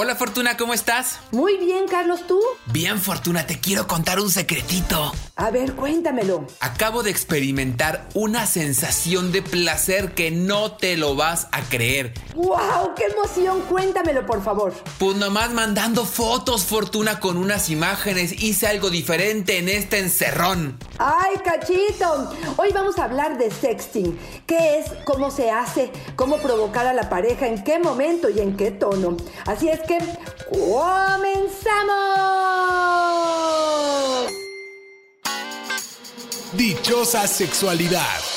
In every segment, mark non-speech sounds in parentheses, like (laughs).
Hola Fortuna, ¿cómo estás? Muy bien, Carlos, ¿tú? Bien, Fortuna, te quiero contar un secretito. A ver, cuéntamelo. Acabo de experimentar una sensación de placer que no te lo vas a creer. ¡Wow! ¡Qué emoción! Cuéntamelo, por favor. Pues nomás mandando fotos, Fortuna, con unas imágenes. Hice algo diferente en este encerrón. ¡Ay, cachito! Hoy vamos a hablar de sexting. ¿Qué es? ¿Cómo se hace? ¿Cómo provocar a la pareja? ¿En qué momento y en qué tono? Así es ¡comenzamos! Dichosa sexualidad.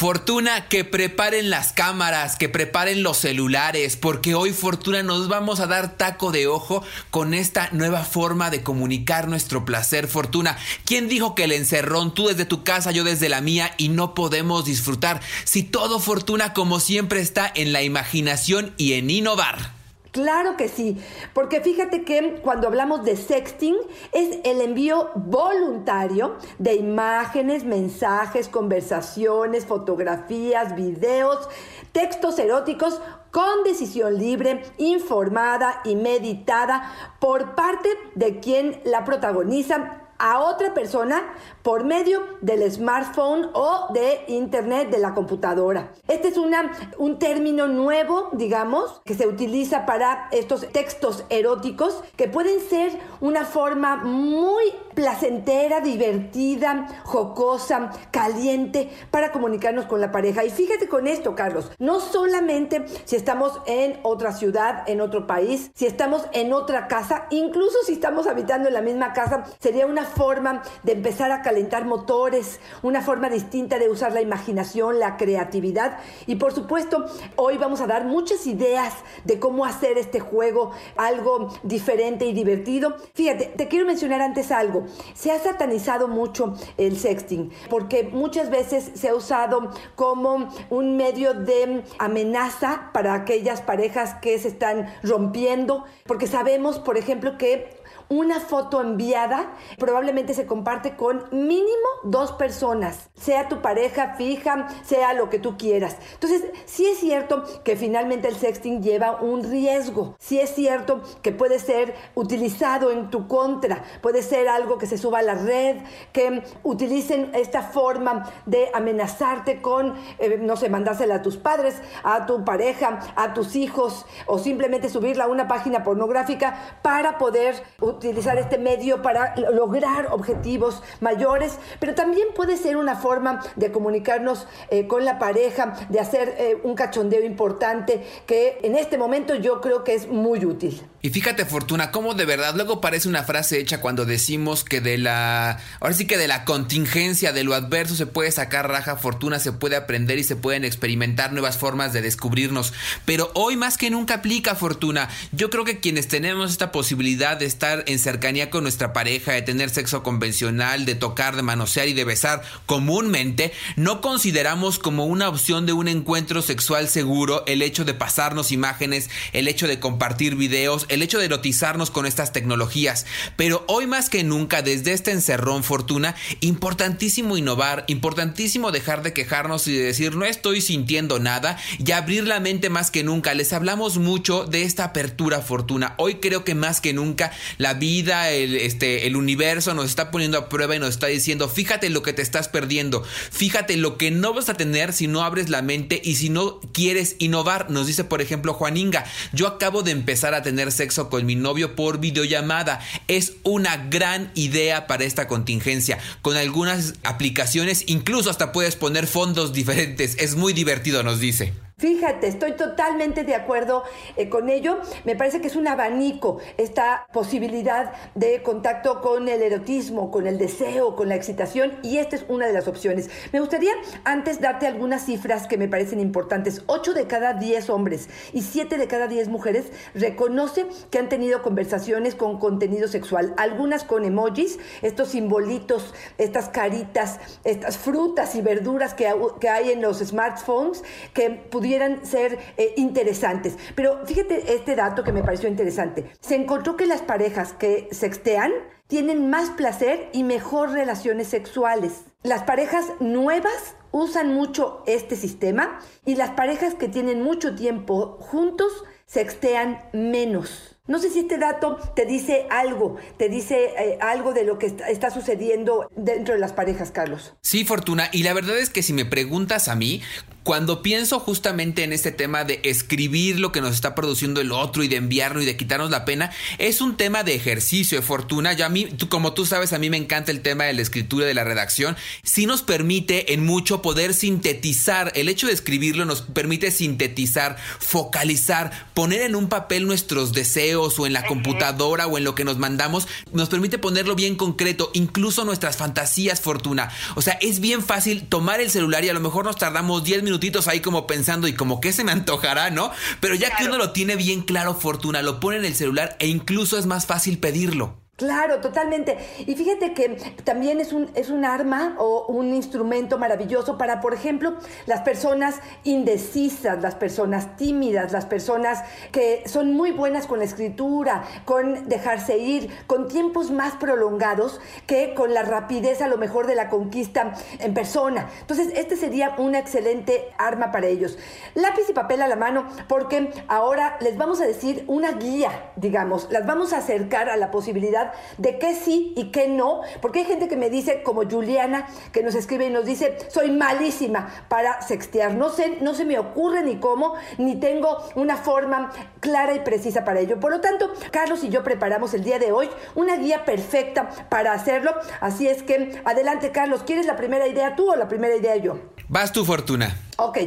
Fortuna, que preparen las cámaras, que preparen los celulares, porque hoy Fortuna nos vamos a dar taco de ojo con esta nueva forma de comunicar nuestro placer. Fortuna, ¿quién dijo que el encerrón, tú desde tu casa, yo desde la mía, y no podemos disfrutar? Si todo Fortuna, como siempre, está en la imaginación y en innovar. Claro que sí, porque fíjate que cuando hablamos de sexting es el envío voluntario de imágenes, mensajes, conversaciones, fotografías, videos, textos eróticos con decisión libre, informada y meditada por parte de quien la protagoniza a otra persona por medio del smartphone o de internet de la computadora. Este es una, un término nuevo, digamos, que se utiliza para estos textos eróticos que pueden ser una forma muy placentera, divertida, jocosa, caliente para comunicarnos con la pareja. Y fíjate con esto, Carlos, no solamente si estamos en otra ciudad, en otro país, si estamos en otra casa, incluso si estamos habitando en la misma casa, sería una forma de empezar a calentar motores, una forma distinta de usar la imaginación, la creatividad. Y por supuesto, hoy vamos a dar muchas ideas de cómo hacer este juego algo diferente y divertido. Fíjate, te quiero mencionar antes algo. Se ha satanizado mucho el sexting porque muchas veces se ha usado como un medio de amenaza para aquellas parejas que se están rompiendo, porque sabemos, por ejemplo, que una foto enviada probablemente se comparte con mínimo dos personas, sea tu pareja fija, sea lo que tú quieras. Entonces, sí es cierto que finalmente el sexting lleva un riesgo, sí es cierto que puede ser utilizado en tu contra, puede ser algo que se suba a la red, que utilicen esta forma de amenazarte con, eh, no sé, mandársela a tus padres, a tu pareja, a tus hijos o simplemente subirla a una página pornográfica para poder utilizar este medio para lograr objetivos mayores, pero también puede ser una forma de comunicarnos eh, con la pareja, de hacer eh, un cachondeo importante que en este momento yo creo que es muy útil. Y fíjate, Fortuna, cómo de verdad luego parece una frase hecha cuando decimos que de la. Ahora sí que de la contingencia, de lo adverso, se puede sacar raja, Fortuna, se puede aprender y se pueden experimentar nuevas formas de descubrirnos. Pero hoy más que nunca aplica, Fortuna. Yo creo que quienes tenemos esta posibilidad de estar en cercanía con nuestra pareja, de tener sexo convencional, de tocar, de manosear y de besar comúnmente, no consideramos como una opción de un encuentro sexual seguro el hecho de pasarnos imágenes, el hecho de compartir videos, el hecho de erotizarnos con estas tecnologías. Pero hoy más que nunca, desde este encerrón fortuna, importantísimo innovar, importantísimo dejar de quejarnos y de decir no estoy sintiendo nada y abrir la mente más que nunca. Les hablamos mucho de esta apertura fortuna. Hoy creo que más que nunca la vida, el, este, el universo nos está poniendo a prueba y nos está diciendo fíjate lo que te estás perdiendo, fíjate lo que no vas a tener si no abres la mente y si no quieres innovar. Nos dice por ejemplo Juaninga, yo acabo de empezar a tener sexo con mi novio por videollamada. Es una gran idea para esta contingencia. Con algunas aplicaciones, incluso hasta puedes poner fondos diferentes. Es muy divertido, nos dice. Fíjate, estoy totalmente de acuerdo eh, con ello. Me parece que es un abanico esta posibilidad de contacto con el erotismo, con el deseo, con la excitación y esta es una de las opciones. Me gustaría antes darte algunas cifras que me parecen importantes. 8 de cada 10 hombres y 7 de cada 10 mujeres reconocen que han tenido conversaciones con contenido sexual, algunas con emojis, estos simbolitos, estas caritas, estas frutas y verduras que, que hay en los smartphones que pudieron pudieran ser eh, interesantes. Pero fíjate este dato que me pareció interesante. Se encontró que las parejas que sextean tienen más placer y mejor relaciones sexuales. Las parejas nuevas usan mucho este sistema y las parejas que tienen mucho tiempo juntos sextean menos. No sé si este dato te dice algo, te dice eh, algo de lo que está, sucediendo dentro de las parejas, Carlos. Sí, Fortuna, y la verdad es que si me preguntas a mí, cuando pienso justamente en este tema de escribir lo que nos está produciendo el otro y de enviarlo y de quitarnos la pena, es un tema de ejercicio, de fortuna. Ya a mí, como tú sabes, a mí me encanta el tema de la escritura y de la redacción. Sí nos permite en mucho poder sintetizar. El hecho de escribirlo nos permite sintetizar, focalizar, poner en un papel nuestros deseos o en la computadora o en lo que nos mandamos. Nos permite ponerlo bien concreto, incluso nuestras fantasías, fortuna. O sea, es bien fácil tomar el celular y a lo mejor nos tardamos 10 minutos minutitos ahí como pensando y como que se me antojará, ¿no? Pero ya que uno lo tiene bien claro, Fortuna, lo pone en el celular e incluso es más fácil pedirlo. Claro, totalmente. Y fíjate que también es un, es un arma o un instrumento maravilloso para, por ejemplo, las personas indecisas, las personas tímidas, las personas que son muy buenas con la escritura, con dejarse ir, con tiempos más prolongados que con la rapidez a lo mejor de la conquista en persona. Entonces, este sería una excelente arma para ellos. Lápiz y papel a la mano, porque ahora les vamos a decir una guía, digamos, las vamos a acercar a la posibilidad de qué sí y qué no, porque hay gente que me dice, como Juliana, que nos escribe y nos dice, soy malísima para sextear, no sé, no se me ocurre ni cómo, ni tengo una forma clara y precisa para ello. Por lo tanto, Carlos y yo preparamos el día de hoy una guía perfecta para hacerlo, así es que adelante Carlos, ¿quieres la primera idea tú o la primera idea yo? Vas tu Fortuna. Ok.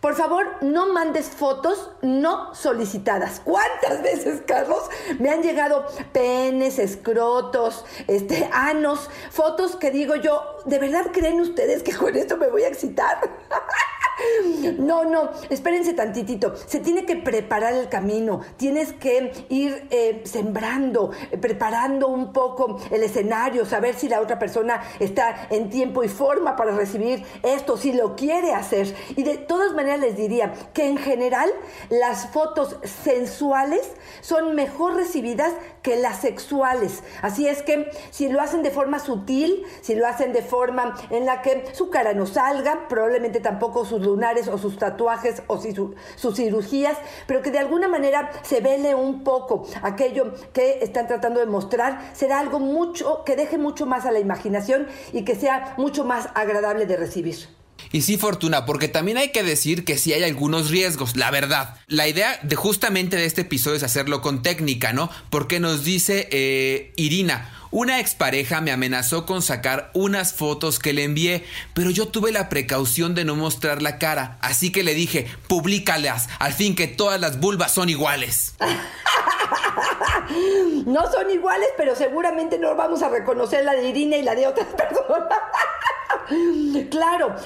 Por favor, no mandes fotos no solicitadas. ¿Cuántas (laughs) veces, Carlos, me han llegado penes, escrotos, este, anos, fotos que digo yo, ¿de verdad creen ustedes que con esto me voy a excitar? (laughs) No, no, espérense tantitito. Se tiene que preparar el camino, tienes que ir eh, sembrando, preparando un poco el escenario, saber si la otra persona está en tiempo y forma para recibir esto, si lo quiere hacer. Y de todas maneras les diría que en general las fotos sensuales son mejor recibidas que las sexuales. Así es que si lo hacen de forma sutil, si lo hacen de forma en la que su cara no salga, probablemente tampoco sus lunares o sus tatuajes o sus cirugías, pero que de alguna manera se vele un poco aquello que están tratando de mostrar, será algo mucho que deje mucho más a la imaginación y que sea mucho más agradable de recibir. Y sí, Fortuna, porque también hay que decir que sí hay algunos riesgos, la verdad. La idea de justamente de este episodio es hacerlo con técnica, ¿no? Porque nos dice eh, Irina, una expareja me amenazó con sacar unas fotos que le envié, pero yo tuve la precaución de no mostrar la cara, así que le dije, públicalas, al fin que todas las vulvas son iguales. (laughs) no son iguales, pero seguramente no vamos a reconocer la de Irina y la de otras (laughs) personas. claro,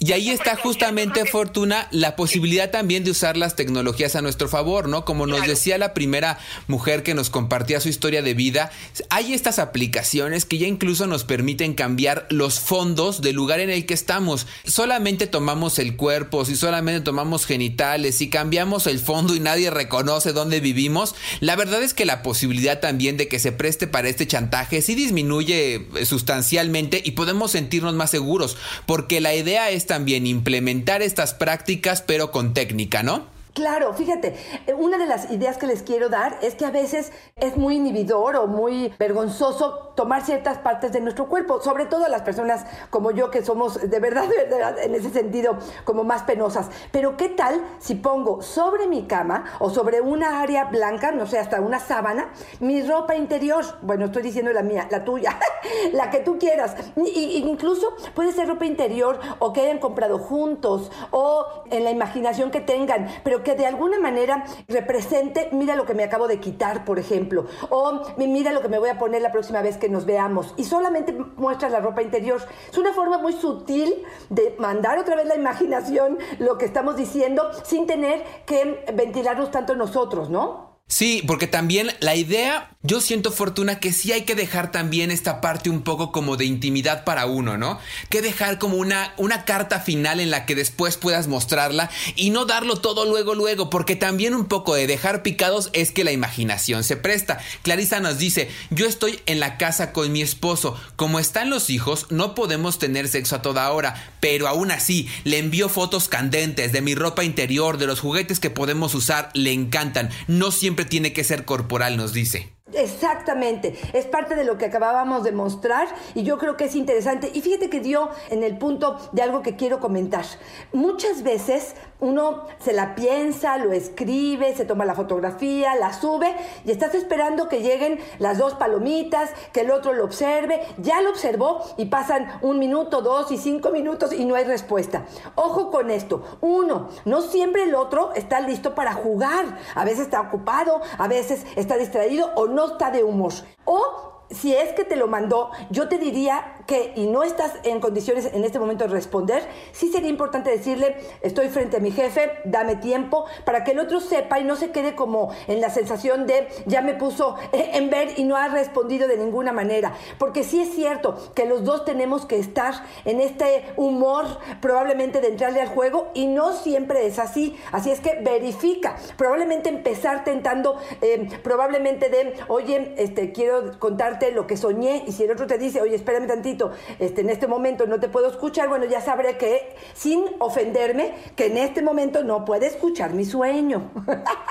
y ahí está justamente, Fortuna, la posibilidad también de usar las tecnologías a nuestro favor, ¿no? Como nos decía la primera mujer que nos compartía su historia de vida, hay estas aplicaciones que ya incluso nos permiten cambiar los fondos del lugar en el que estamos. Solamente tomamos el cuerpo, si solamente tomamos genitales, si cambiamos el fondo y nadie reconoce dónde vivimos, la verdad es que la posibilidad también de que se preste para este chantaje sí disminuye sustancialmente y podemos sentirnos más seguros, porque la idea es también implementar estas prácticas, pero con técnica, ¿no? Claro, fíjate, eh, una de las ideas que les quiero dar es que a veces es muy inhibidor o muy vergonzoso tomar ciertas partes de nuestro cuerpo, sobre todo las personas como yo que somos de verdad, de verdad, en ese sentido como más penosas. Pero ¿qué tal si pongo sobre mi cama o sobre una área blanca, no sé, hasta una sábana, mi ropa interior? Bueno, estoy diciendo la mía, la tuya, (laughs) la que tú quieras. Y, incluso puede ser ropa interior o que hayan comprado juntos o en la imaginación que tengan, pero que de alguna manera represente, mira lo que me acabo de quitar, por ejemplo, o mira lo que me voy a poner la próxima vez que nos veamos, y solamente muestras la ropa interior. Es una forma muy sutil de mandar otra vez la imaginación lo que estamos diciendo sin tener que ventilarnos tanto nosotros, ¿no? Sí, porque también la idea, yo siento fortuna que sí hay que dejar también esta parte un poco como de intimidad para uno, ¿no? Que dejar como una, una carta final en la que después puedas mostrarla y no darlo todo luego, luego, porque también un poco de dejar picados es que la imaginación se presta. Clarisa nos dice, yo estoy en la casa con mi esposo, como están los hijos, no podemos tener sexo a toda hora, pero aún así le envío fotos candentes de mi ropa interior, de los juguetes que podemos usar, le encantan, no siempre tiene que ser corporal, nos dice. Exactamente, es parte de lo que acabábamos de mostrar y yo creo que es interesante. Y fíjate que dio en el punto de algo que quiero comentar. Muchas veces uno se la piensa, lo escribe, se toma la fotografía, la sube y estás esperando que lleguen las dos palomitas, que el otro lo observe. Ya lo observó y pasan un minuto, dos y cinco minutos y no hay respuesta. Ojo con esto. Uno, no siempre el otro está listo para jugar. A veces está ocupado, a veces está distraído o no está de humor. O si es que te lo mandó, yo te diría que, y no estás en condiciones en este momento de responder, sí sería importante decirle, estoy frente a mi jefe, dame tiempo, para que el otro sepa y no se quede como en la sensación de, ya me puso (laughs) en ver y no ha respondido de ninguna manera. Porque sí es cierto que los dos tenemos que estar en este humor probablemente de entrarle al juego y no siempre es así. Así es que verifica, probablemente empezar tentando, eh, probablemente de, oye, este, quiero contarte lo que soñé y si el otro te dice, oye, espérame tantito, este, en este momento no te puedo escuchar, bueno, ya sabré que, sin ofenderme, que en este momento no puede escuchar mi sueño. (laughs)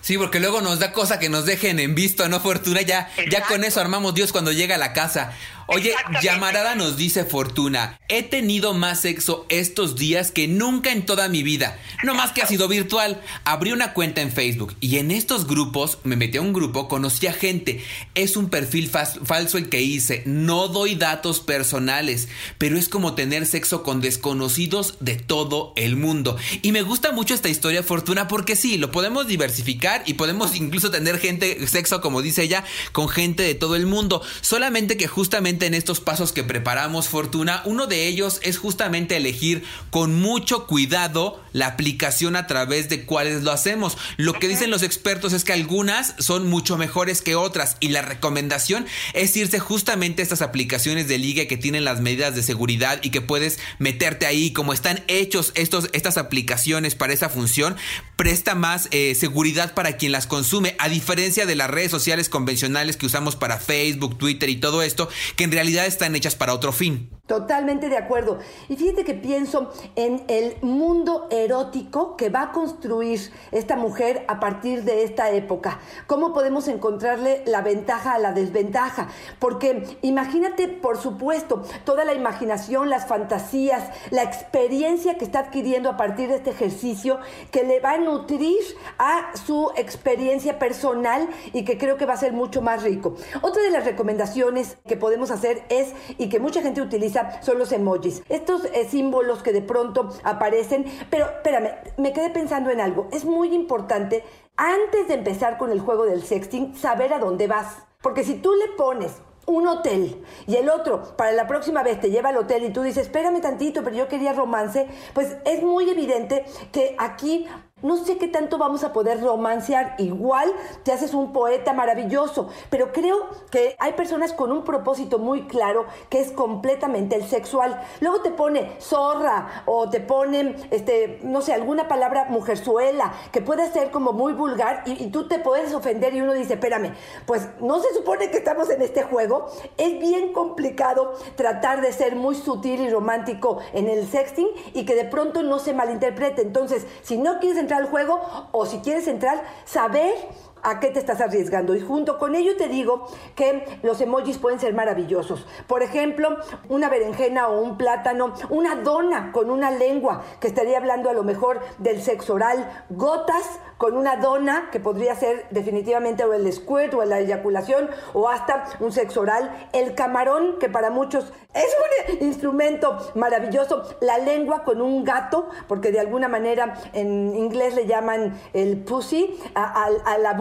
Sí, porque luego nos da cosa que nos dejen en visto, ¿no, Fortuna? Ya, ya con eso armamos Dios cuando llega a la casa. Oye, Llamarada nos dice Fortuna, he tenido más sexo estos días que nunca en toda mi vida. No más que ha sido virtual. Abrí una cuenta en Facebook y en estos grupos, me metí a un grupo, conocí a gente. Es un perfil falso el que hice. No doy datos personales, pero es como tener sexo con desconocidos de todo el mundo. Y me gusta mucho esta historia, Fortuna, porque sí, lo podemos diversificar y podemos incluso tener gente, sexo, como dice ella, con gente de todo el mundo. Solamente que justamente en estos pasos que preparamos, Fortuna, uno de ellos es justamente elegir con mucho cuidado la aplicación a través de cuáles lo hacemos. Lo que dicen los expertos es que algunas son mucho mejores que otras y la recomendación es irse justamente a estas aplicaciones de liga que tienen las medidas de seguridad y que puedes meterte ahí como están hechos estos, estas aplicaciones para esa función, presta más eh, seguridad para quien las consume, a diferencia de las redes sociales convencionales que usamos para Facebook, Twitter y todo esto, que en realidad están hechas para otro fin. Totalmente de acuerdo. Y fíjate que pienso en el mundo erótico que va a construir esta mujer a partir de esta época. ¿Cómo podemos encontrarle la ventaja a la desventaja? Porque imagínate, por supuesto, toda la imaginación, las fantasías, la experiencia que está adquiriendo a partir de este ejercicio que le va a nutrir a su experiencia personal y que creo que va a ser mucho más rico. Otra de las recomendaciones que podemos hacer es, y que mucha gente utiliza, son los emojis. Estos eh, símbolos que de pronto aparecen. Pero espérame, me quedé pensando en algo. Es muy importante, antes de empezar con el juego del sexting, saber a dónde vas. Porque si tú le pones un hotel y el otro para la próxima vez te lleva al hotel y tú dices, espérame tantito, pero yo quería romance, pues es muy evidente que aquí no sé qué tanto vamos a poder romancear. Igual te haces un poeta maravilloso, pero creo que hay personas con un propósito muy claro que es completamente el sexual. Luego te pone zorra o te pone, este, no sé, alguna palabra mujerzuela que puede ser como muy vulgar y, y tú te puedes ofender y uno dice, espérame, pues no se supone que estamos en este juego. Es bien complicado tratar de ser muy sutil y romántico en el sexting y que de pronto no se malinterprete. Entonces, si no quieres entrar al juego o si quieres entrar, saber a qué te estás arriesgando. Y junto con ello te digo que los emojis pueden ser maravillosos. Por ejemplo, una berenjena o un plátano, una dona con una lengua, que estaría hablando a lo mejor del sexo oral, gotas con una dona, que podría ser definitivamente o el squirt o la eyaculación, o hasta un sexo oral, el camarón, que para muchos es un instrumento maravilloso, la lengua con un gato, porque de alguna manera en inglés le llaman el pussy, a, a la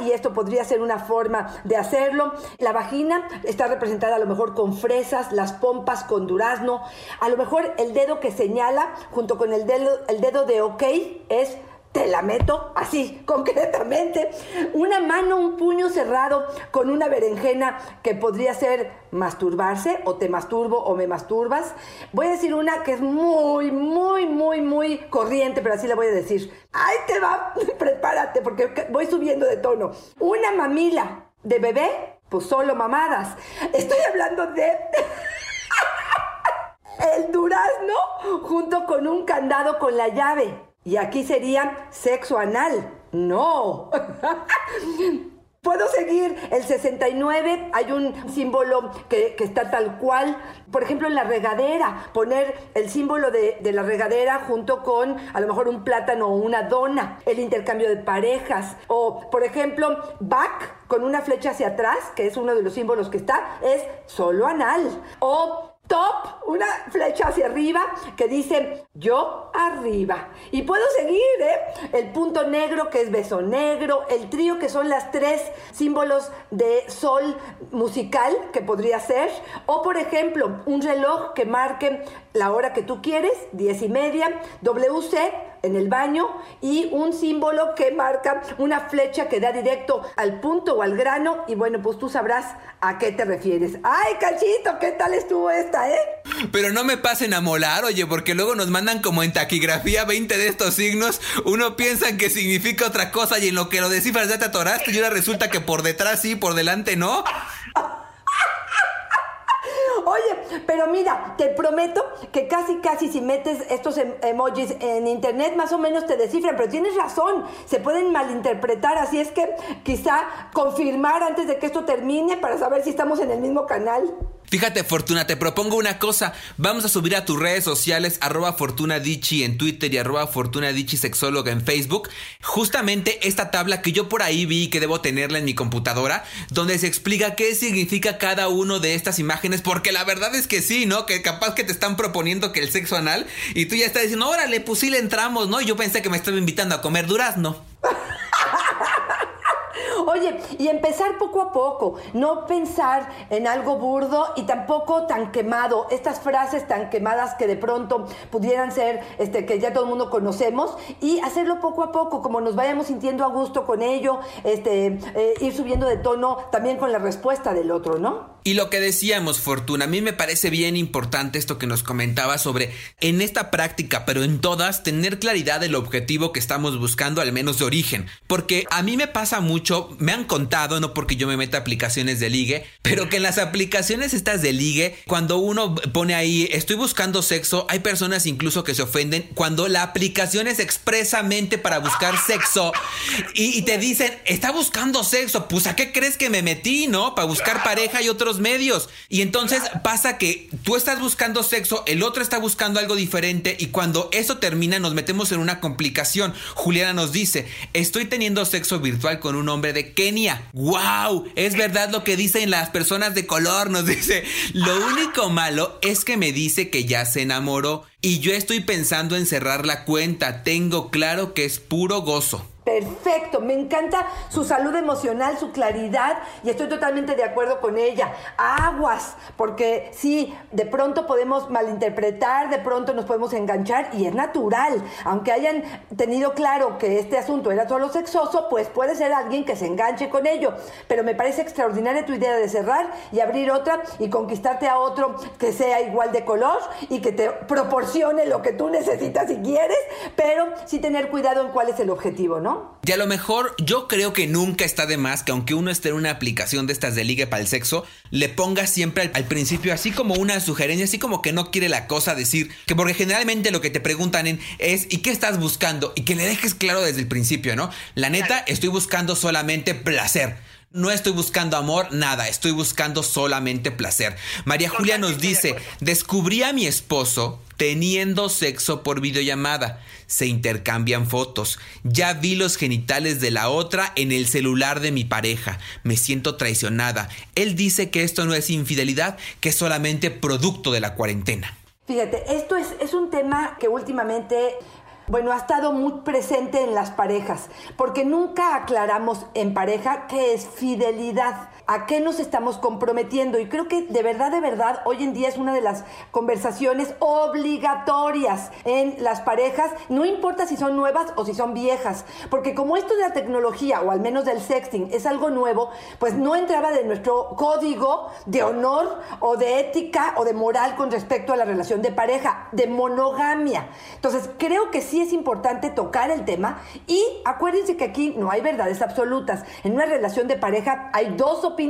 y esto podría ser una forma de hacerlo. La vagina está representada a lo mejor con fresas, las pompas con durazno, a lo mejor el dedo que señala junto con el dedo, el dedo de ok es te la meto así, (laughs) concretamente. Una mano, un puño cerrado con una berenjena que podría ser masturbarse o te masturbo o me masturbas. Voy a decir una que es muy, muy, muy, muy corriente, pero así la voy a decir. Ahí te va, (laughs) prepárate porque voy subiendo de tono. Una mamila de bebé, pues solo mamadas. Estoy hablando de... (laughs) el durazno junto con un candado con la llave. Y aquí sería sexo anal. No. (laughs) Puedo seguir. El 69 hay un símbolo que, está tal cual. Por ejemplo, en la regadera, poner el símbolo de, de, la regadera junto con a lo mejor un plátano o una dona. El intercambio de parejas. O, por ejemplo, back con una flecha hacia atrás, que es uno de los símbolos que está, es solo anal. O top, una flecha hacia arriba que dice yo arriba. Y puedo seguir, ¿eh? El punto negro que es beso negro, el trío que son las tres símbolos de sol musical que podría ser, o por ejemplo, un reloj que marque la hora que tú quieres, diez y media, WC en el baño y un símbolo que marca una flecha que da directo al punto o al grano y bueno, pues tú sabrás a qué te refieres. Ay, Cachito, ¿qué tal estuvo esta, eh? Pero no me pasen a molar, oye, porque luego nos mandan como en taquigrafía 20 de estos signos, uno piensa que significa otra cosa y en lo que lo descifras ya te atoraste y ahora resulta que por detrás sí, por delante no. Oye, pero mira, te prometo que casi, casi si metes estos em, emojis en internet, más o menos te descifran, pero tienes razón, se pueden malinterpretar, así es que quizá confirmar antes de que esto termine para saber si estamos en el mismo canal. Fíjate, Fortuna, te propongo una cosa. Vamos a subir a tus redes sociales, arroba Fortunadichi en Twitter y arroba Fortunadichi Sexóloga en Facebook, justamente esta tabla que yo por ahí vi que debo tenerla en mi computadora, donde se explica qué significa cada uno de estas imágenes, porque la verdad es que sí, ¿no? Que capaz que te están proponiendo que el sexo anal y tú ya estás diciendo, órale, pues sí le entramos, ¿no? Yo pensé que me estaba invitando a comer durazno. (laughs) Oye, y empezar poco a poco, no pensar en algo burdo y tampoco tan quemado, estas frases tan quemadas que de pronto pudieran ser, este, que ya todo el mundo conocemos, y hacerlo poco a poco, como nos vayamos sintiendo a gusto con ello, este, eh, ir subiendo de tono también con la respuesta del otro, ¿no? Y lo que decíamos, Fortuna, a mí me parece bien importante esto que nos comentaba sobre en esta práctica, pero en todas, tener claridad del objetivo que estamos buscando, al menos de origen. Porque a mí me pasa mucho, me han contado, no porque yo me meta aplicaciones de ligue, pero que en las aplicaciones estas de ligue, cuando uno pone ahí, estoy buscando sexo, hay personas incluso que se ofenden cuando la aplicación es expresamente para buscar sexo y, y te dicen, está buscando sexo, pues a qué crees que me metí, ¿no? Para buscar pareja y otros medios. Y entonces pasa que tú estás buscando sexo, el otro está buscando algo diferente y cuando eso termina nos metemos en una complicación. Juliana nos dice, estoy teniendo sexo virtual con un hombre de Kenia. ¡Wow! Es verdad lo que dicen las personas de color, nos dice. Lo único malo es que me dice que ya se enamoró y yo estoy pensando en cerrar la cuenta. Tengo claro que es puro gozo. Perfecto, me encanta su salud emocional, su claridad y estoy totalmente de acuerdo con ella. Aguas, porque sí, de pronto podemos malinterpretar, de pronto nos podemos enganchar y es natural. Aunque hayan tenido claro que este asunto era solo sexoso, pues puede ser alguien que se enganche con ello. Pero me parece extraordinaria tu idea de cerrar y abrir otra y conquistarte a otro que sea igual de color y que te proporcione lo que tú necesitas y quieres, pero sí tener cuidado en cuál es el objetivo, ¿no? ¿No? Y a lo mejor yo creo que nunca está de más que aunque uno esté en una aplicación de estas de ligue para el sexo, le ponga siempre al, principio así como una sugerencia, así como que no quiere la cosa decir, que porque generalmente lo que te preguntan en es ¿y qué estás buscando? Y que le dejes claro desde el principio, ¿no? La neta, estoy buscando solamente placer. No estoy buscando amor, nada, estoy buscando solamente placer. María Julia nos dice, descubrí a mi esposo teniendo sexo por videollamada. Se intercambian fotos. Ya vi los genitales de la otra en el celular de mi pareja. Me siento traicionada. Él dice que esto no es infidelidad, que es solamente producto de la cuarentena. Fíjate, esto es, es un tema que últimamente bueno, ha estado muy presente en las parejas, porque nunca aclaramos en pareja qué es fidelidad, a qué nos estamos comprometiendo. Y creo que de verdad, de verdad, hoy en día es una de las conversaciones obligatorias en las parejas, no importa si son nuevas o si son viejas, porque como esto de la tecnología, o al menos del sexting, es algo nuevo, pues no entraba de nuestro código de honor o de ética o de moral con respecto a la relación de pareja, de monogamia. Entonces, creo que sí es importante tocar el tema y acuérdense que aquí no hay verdades absolutas. En una relación de pareja hay dos opiniones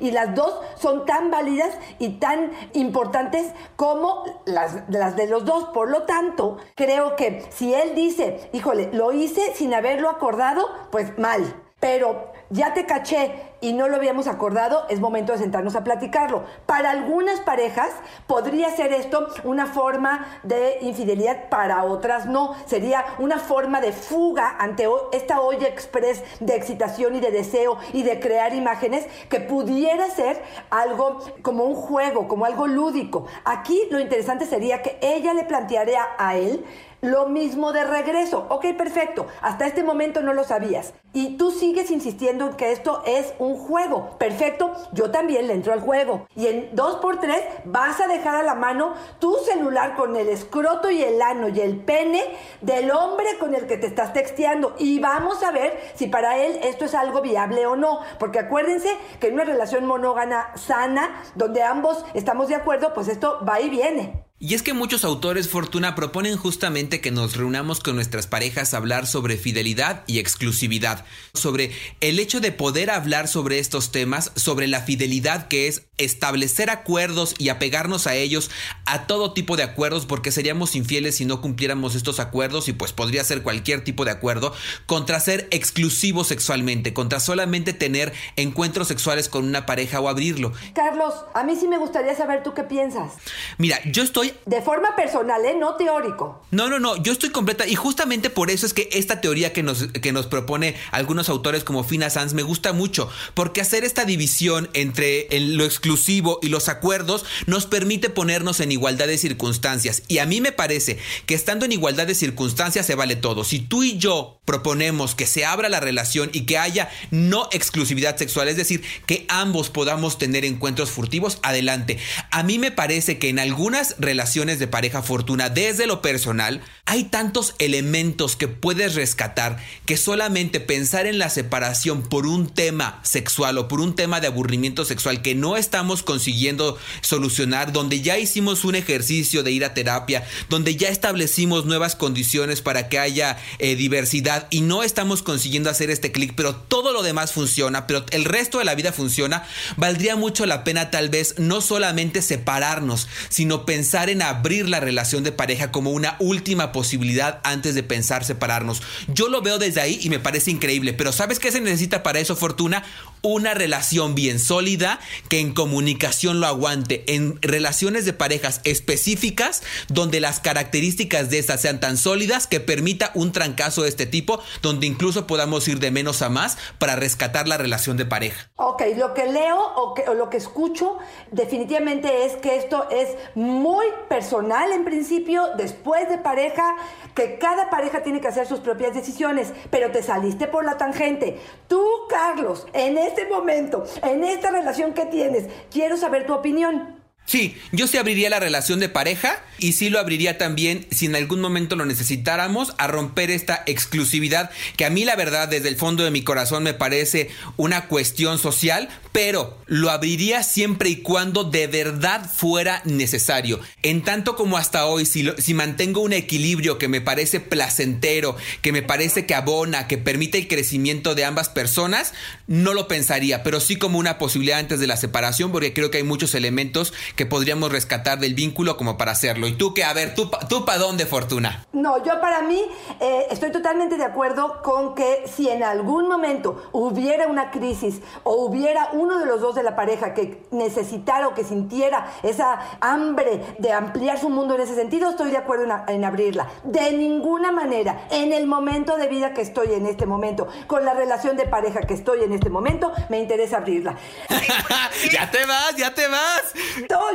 y las dos son tan válidas y tan importantes como las, de los dos. Por lo tanto, creo que si él dice, híjole, lo hice sin haberlo acordado, pues mal. Pero ya te caché y no lo habíamos acordado, es momento de sentarnos a platicarlo. Para algunas parejas podría ser esto una forma de infidelidad, para otras no. Sería una forma de fuga ante esta olla express de excitación y de deseo y de crear imágenes que pudiera ser algo como un juego, como algo lúdico. Aquí lo interesante sería que ella le plantearía a él lo mismo de regreso. Ok, perfecto. Hasta este momento no lo sabías. Y tú sigues insistiendo en que esto es un juego. Perfecto. Yo también le entro al juego. Y en 2x3 vas a dejar a la mano tu celular con el escroto y el ano y el pene del hombre con el que te estás texteando. Y vamos a ver si para él esto es algo viable o no. Porque acuérdense que en una relación monógana sana, donde ambos estamos de acuerdo, pues esto va y viene. Y es que muchos autores Fortuna proponen justamente que nos reunamos con nuestras parejas a hablar sobre fidelidad y exclusividad, sobre el hecho de poder hablar sobre estos temas, sobre la fidelidad que es establecer acuerdos y apegarnos a ellos, a todo tipo de acuerdos, porque seríamos infieles si no cumpliéramos estos acuerdos y pues podría ser cualquier tipo de acuerdo, contra ser exclusivo sexualmente, contra solamente tener encuentros sexuales con una pareja o abrirlo. Carlos, a mí sí me gustaría saber tú qué piensas. Mira, yo estoy de forma personal, ¿eh? No teórico. No, no, no, yo estoy completa y justamente por eso es que esta teoría que nos, que nos propone algunos autores como Fina Sanz me gusta mucho, porque hacer esta división entre lo exclusivo y los acuerdos nos permite ponernos en igualdad de circunstancias. Y a mí me parece que estando en igualdad de circunstancias se vale todo. Si tú y yo proponemos que se abra la relación y que haya no exclusividad sexual, es decir, que ambos podamos tener encuentros furtivos, adelante. A mí me parece que en algunas relaciones de pareja fortuna desde lo personal, hay tantos elementos que puedes rescatar que solamente pensar en la separación por un tema sexual o por un tema de aburrimiento sexual que no estamos consiguiendo solucionar, donde ya hicimos un ejercicio de ir a terapia, donde ya establecimos nuevas condiciones para que haya eh, diversidad y no estamos consiguiendo hacer este clic, pero todo lo demás funciona, pero el resto de la vida funciona, valdría mucho la pena tal vez no solamente separarnos, sino pensar en abrir la relación de pareja como una última posibilidad antes de pensar separarnos. Yo lo veo desde ahí y me parece increíble, pero ¿sabes qué se necesita para eso, Fortuna? Una relación bien sólida que en comunicación lo aguante, en relaciones de parejas específicas donde las características de estas sean tan sólidas que permita un trancazo de este tipo, donde incluso podamos ir de menos a más para rescatar la relación de pareja. Ok, lo que leo o, o lo que escucho definitivamente es que esto es muy personal en principio, después de pareja, que cada pareja tiene que hacer sus propias decisiones, pero te saliste por la tangente. Tú, Carlos, en este momento, en esta relación que tienes, quiero saber tu opinión. Sí, yo sí abriría la relación de pareja y sí lo abriría también si en algún momento lo necesitáramos a romper esta exclusividad que a mí la verdad desde el fondo de mi corazón me parece una cuestión social, pero lo abriría siempre y cuando de verdad fuera necesario. En tanto como hasta hoy, si, si mantengo un equilibrio que me parece placentero, que me parece que abona, que permite el crecimiento de ambas personas, no lo pensaría, pero sí como una posibilidad antes de la separación porque creo que hay muchos elementos que podríamos rescatar del vínculo como para hacerlo. ¿Y tú qué? A ver, ¿tú, tú para dónde, Fortuna? No, yo para mí eh, estoy totalmente de acuerdo con que si en algún momento hubiera una crisis o hubiera uno de los dos de la pareja que necesitara o que sintiera esa hambre de ampliar su mundo en ese sentido, estoy de acuerdo en, en abrirla. De ninguna manera, en el momento de vida que estoy en este momento, con la relación de pareja que estoy en este momento, me interesa abrirla. (laughs) ya te vas, ya te vas. No,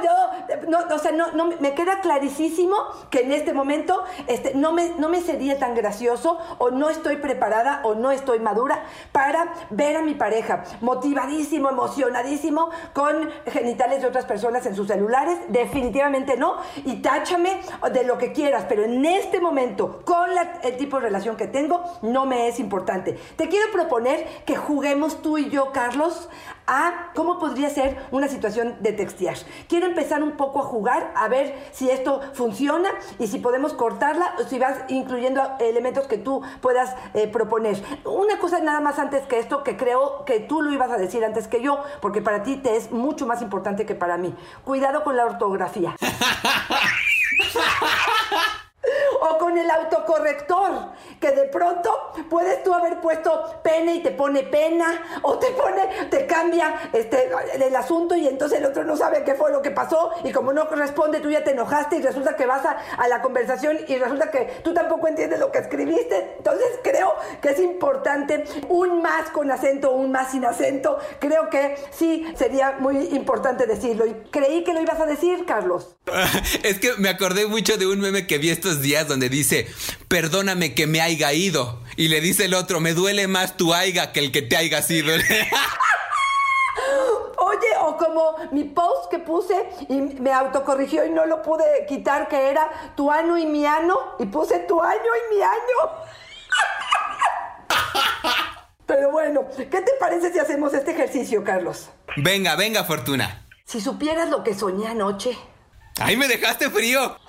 no, o sea, no, no, me queda clarísimo que en este momento este, no, me, no me sería tan gracioso o no estoy preparada o no estoy madura para ver a mi pareja motivadísimo, emocionadísimo con genitales de otras personas en sus celulares. Definitivamente no. Y táchame de lo que quieras, pero en este momento, con el tipo de relación que tengo, no me es importante. Te quiero proponer que juguemos tú y yo, Carlos, a cómo podría ser una situación de textear. Quiero empezar un poco a jugar, a ver si esto funciona y si podemos cortarla o si vas incluyendo elementos que tú puedas eh, proponer. Una cosa nada más antes que esto, que creo que tú lo ibas a decir antes que yo, porque para ti te es mucho más importante que para mí. Cuidado con la ortografía. (laughs) o con el autocorrector, que de pronto puedes tú haber puesto pene y te pone pena, o te pone, te cambia este, el asunto y entonces el otro no sabe qué fue lo que pasó y como no corresponde tú ya te enojaste y resulta que vas a, a la conversación y resulta que tú tampoco entiendes lo que escribiste. Entonces creo que es importante un más con acento, un más sin acento. Creo que sí sería muy importante decirlo y creí que lo ibas a decir, Carlos. (laughs) es que me acordé mucho de un meme que vi estos días donde dice, perdóname que me haya ido. Y le dice el otro, me duele más tu aiga que el que te haya sido. (laughs) Oye, o como mi post que puse y me autocorrigió y no lo pude quitar, que era tu ano y mi ano, y puse tu año y mi año. (laughs) Pero bueno, ¿qué te parece si hacemos este ejercicio, Carlos? Venga, venga, Fortuna. Si supieras lo que soñé anoche. ¡Ay, me dejaste frío! (laughs)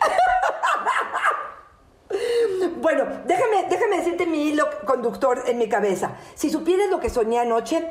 Bueno, déjame, déjame decirte mi hilo conductor en mi cabeza. Si supieras lo que soñé anoche,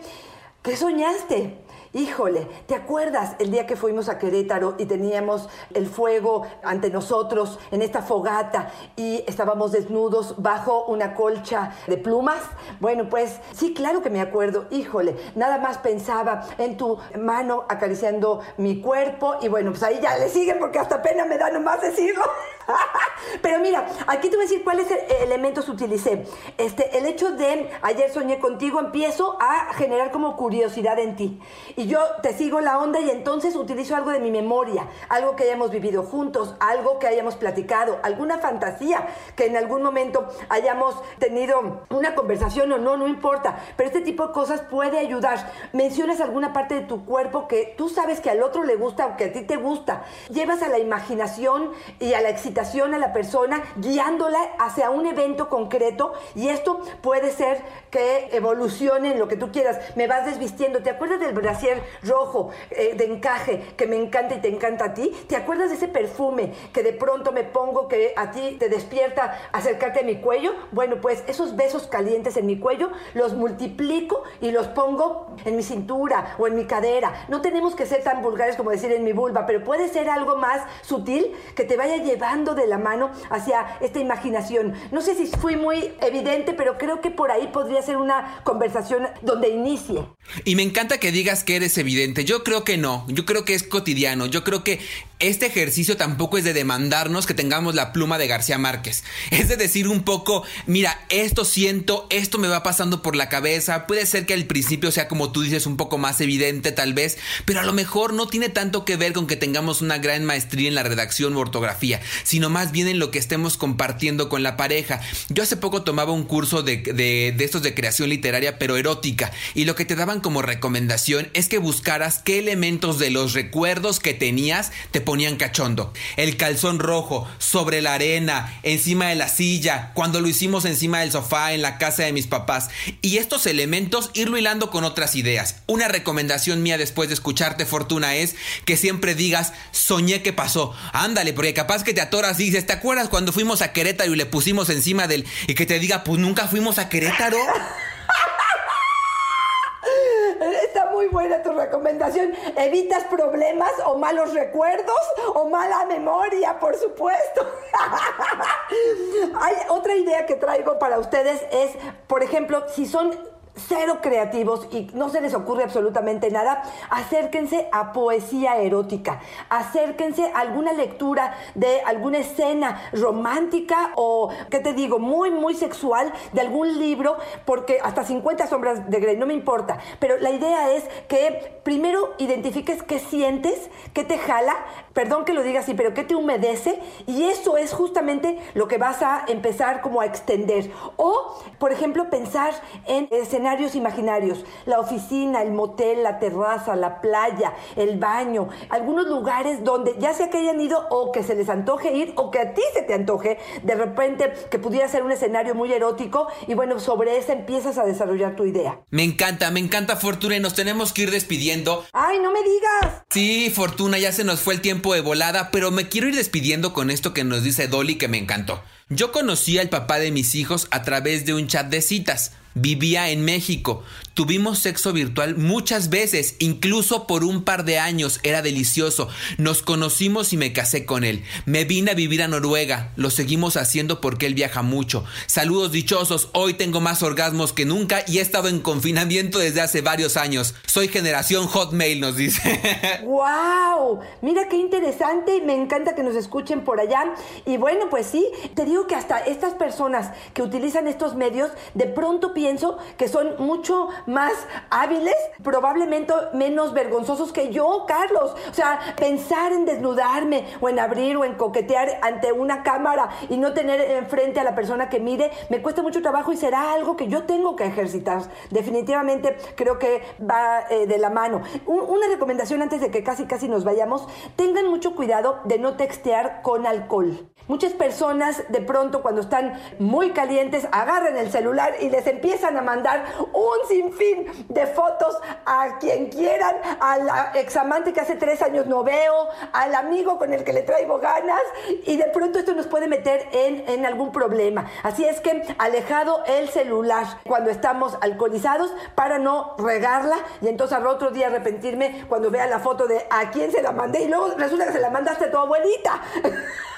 ¿qué soñaste? Híjole, ¿te acuerdas el día que fuimos a Querétaro y teníamos el fuego ante nosotros en esta fogata y estábamos desnudos bajo una colcha de plumas? Bueno, pues sí, claro que me acuerdo. Híjole, nada más pensaba en tu mano acariciando mi cuerpo y bueno, pues ahí ya le siguen porque hasta pena me da nomás decirlo. (laughs) Pero mira, aquí te voy a decir cuáles elementos utilicé. Este, el hecho de ayer soñé contigo, empiezo a generar como curiosidad en ti. Yo te sigo la onda y entonces utilizo algo de mi memoria, algo que hayamos vivido juntos, algo que hayamos platicado, alguna fantasía que en algún momento hayamos tenido una conversación o no, no importa. Pero este tipo de cosas puede ayudar. Mencionas alguna parte de tu cuerpo que tú sabes que al otro le gusta o que a ti te gusta. Llevas a la imaginación y a la excitación a la persona, guiándola hacia un evento concreto y esto puede ser que evolucione en lo que tú quieras. Me vas desvistiendo. ¿Te acuerdas del brasier rojo eh, de encaje que me encanta y te encanta a ti? ¿Te acuerdas de ese perfume que de pronto me pongo que a ti te despierta acercarte a mi cuello? Bueno, pues esos besos calientes en mi cuello los multiplico y los pongo en mi cintura o en mi cadera. No tenemos que ser tan vulgares como decir en mi vulva, pero puede ser algo más sutil que te vaya llevando de la mano hacia esta imaginación. No sé si fui muy evidente, pero creo que por ahí podría ser una conversación donde inicie. Y me encanta que digas que eres evidente. Yo creo que no. Yo creo que es cotidiano. Yo creo que este ejercicio tampoco es de demandarnos que tengamos la pluma de García Márquez. (laughs) Es de decir un poco, mira, esto siento, esto me va pasando por la cabeza. Puede ser que al principio sea como tú dices un poco más evidente tal vez, pero a lo mejor no tiene tanto que ver con que tengamos una gran maestría en la redacción o ortografía, sino más bien en lo que estemos compartiendo con la pareja. Yo hace poco tomaba un curso de, de, de estos de creación literaria, pero erótica, y lo que te daban como recomendación es que buscaras qué elementos de los recuerdos que tenías te ponían cachondo. El calzón rojo, sobre la arena, encima de la silla, cuando lo hicimos encima del sofá en la casa de mis papás. Y estos elementos irlo hilando con otras ideas. Una recomendación mía después de escucharte, Fortuna, es que siempre digas, soñé que pasó. Ándale, porque capaz que te atoras y dices, ¿te acuerdas cuando fuimos a Querétaro y le pusimos encima del... y que te diga, pues nunca fuimos a Querétaro? (laughs) Está muy buena tu recomendación. Evitas problemas o malos recuerdos o mala memoria, por supuesto. (laughs) Hay otra idea que traigo para ustedes es, por ejemplo, si son cero creativos y no se les ocurre absolutamente nada, acérquense a poesía erótica, acérquense a alguna lectura de alguna escena romántica o, ¿qué te digo?, muy, muy sexual de algún libro, porque hasta 50 sombras de Grey, no me importa, pero la idea es que primero identifiques qué sientes, qué te jala, perdón que lo diga así, pero qué te humedece y eso es justamente lo que vas a empezar como a extender. O, por ejemplo, pensar en escenarios escenarios imaginarios, la oficina, el motel, la terraza, la playa, el baño, algunos lugares donde ya sea que hayan ido o que se les antoje ir o que a ti se te antoje, de repente que pudiera ser un escenario muy erótico y bueno, sobre ese empiezas a desarrollar tu idea. Me encanta, me encanta Fortuna y nos tenemos que ir despidiendo. ¡Ay, no me digas! Sí, Fortuna, ya se nos fue el tiempo de volada, pero me quiero ir despidiendo con esto que nos dice Dolly que me encantó. Yo conocí al papá de mis hijos a través de un chat de citas. Vivía en México. Tuvimos sexo virtual muchas veces, incluso por un par de años. Era delicioso. Nos conocimos y me casé con él. Me vine a vivir a Noruega. Lo seguimos haciendo porque él viaja mucho. Saludos dichosos. Hoy tengo más orgasmos que nunca y he estado en confinamiento desde hace varios años. Soy generación Hotmail, nos dice. (laughs) ¡Wow! Mira qué interesante. Me encanta que nos escuchen por allá. Y bueno, pues sí, te digo que hasta estas personas que utilizan estos medios de pronto pienso que son mucho más hábiles, probablemente menos vergonzosos que yo, Carlos. O sea, pensar en desnudarme o en abrir o en coquetear ante una cámara y no tener enfrente a la persona que mire, me cuesta mucho trabajo y será algo que yo tengo que ejercitar. Definitivamente creo que va eh, de la mano. Un- una recomendación antes de que casi casi nos vayamos, tengan mucho cuidado de no textear con alcohol. Muchas personas de pronto cuando están muy calientes agarran el celular y les empiezan a mandar un sinfín de fotos a quien quieran, a la examante que hace tres años no veo, al amigo con el que le traigo ganas y de pronto esto nos puede meter en, en algún problema. Así es que alejado el celular cuando estamos alcoholizados para no regarla y entonces al otro día arrepentirme cuando vea la foto de a quién se la mandé y luego resulta que se la mandaste a tu abuelita. (laughs)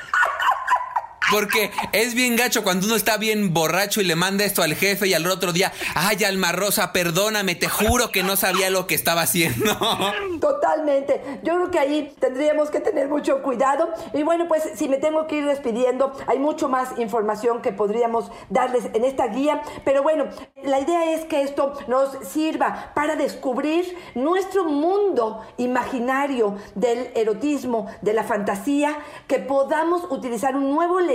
Porque es bien gacho cuando uno está bien borracho y le manda esto al jefe y al otro día, ay, Alma Rosa, perdóname, te juro que no sabía lo que estaba haciendo. (laughs) Totalmente. Yo creo que ahí tendríamos que tener mucho cuidado. Y bueno, pues si me tengo que ir despidiendo, hay mucho más información que podríamos darles en esta guía. Pero bueno, la idea es que esto nos sirva para descubrir nuestro mundo imaginario del erotismo, de la fantasía, que podamos utilizar un nuevo lenguaje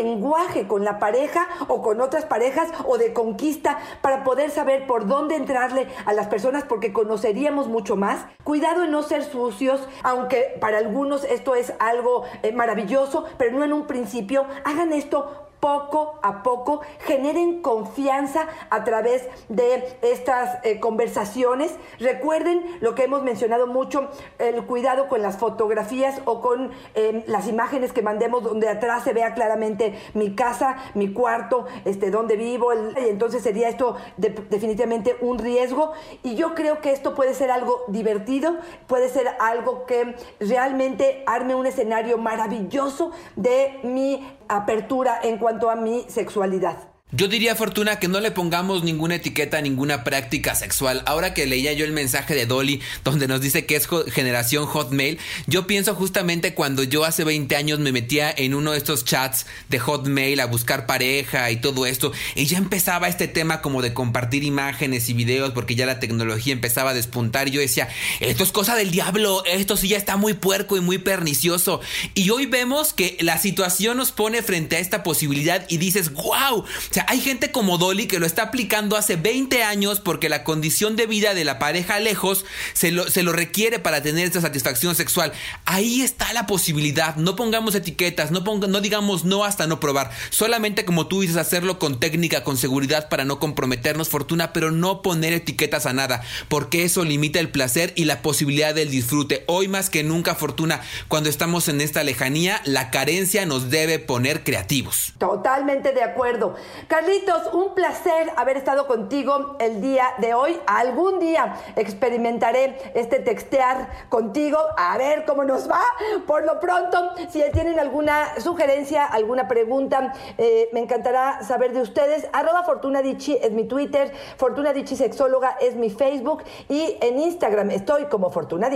con la pareja o con otras parejas o de conquista para poder saber por dónde entrarle a las personas porque conoceríamos mucho más. Cuidado en no ser sucios, aunque para algunos esto es algo eh, maravilloso, pero no en un principio. Hagan esto poco a poco, generen confianza a través de estas eh, conversaciones. Recuerden lo que hemos mencionado mucho, el cuidado con las fotografías o con eh, las imágenes que mandemos donde atrás se vea claramente mi casa, mi cuarto, este, donde vivo, y entonces sería esto de- definitivamente un riesgo. Y yo creo que esto puede ser algo divertido, puede ser algo que realmente arme un escenario maravilloso de mi apertura en cuanto a mi sexualidad. Yo diría, Fortuna, que no le pongamos ninguna etiqueta a ninguna práctica sexual. Ahora que leía yo el mensaje de Dolly, donde nos dice que es generación Hotmail, yo pienso justamente cuando yo hace 20 años me metía en uno de estos chats de Hotmail a buscar pareja y todo esto, y ya empezaba este tema como de compartir imágenes y videos, porque ya la tecnología empezaba a despuntar, y yo decía, esto es cosa del diablo, esto sí ya está muy puerco y muy pernicioso. Y hoy vemos que la situación nos pone frente a esta posibilidad y dices, wow, hay gente como Dolly que lo está aplicando hace 20 años porque la condición de vida de la pareja lejos se lo, se lo requiere para tener esta satisfacción sexual. Ahí está la posibilidad. No pongamos etiquetas, no, no digamos no hasta no probar. Solamente como tú dices, hacerlo con técnica, con seguridad para no comprometernos fortuna, pero no poner etiquetas a nada, porque eso limita el placer y la posibilidad del disfrute. Hoy más que nunca, fortuna, cuando estamos en esta lejanía, la carencia nos debe poner creativos. Totalmente de acuerdo. Carlitos, un placer haber estado contigo el día de hoy. Algún día experimentaré este textear contigo, a ver cómo nos va. Por lo pronto, si tienen alguna sugerencia, alguna pregunta, eh, me encantará saber de ustedes. Arroba Fortuna es mi Twitter, Fortuna Sexóloga es mi Facebook y en Instagram estoy como Fortuna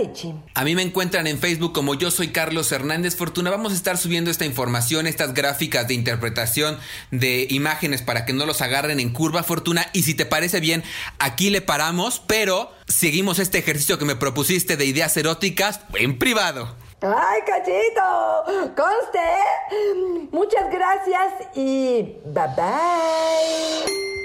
A mí me encuentran en Facebook como yo soy Carlos Hernández Fortuna. Vamos a estar subiendo esta información, estas gráficas de interpretación de imágenes para que no los agarren en curva fortuna. Y si te parece bien, aquí le paramos, pero seguimos este ejercicio que me propusiste de ideas eróticas en privado. ¡Ay, cachito! ¡Conste! Muchas gracias y bye bye.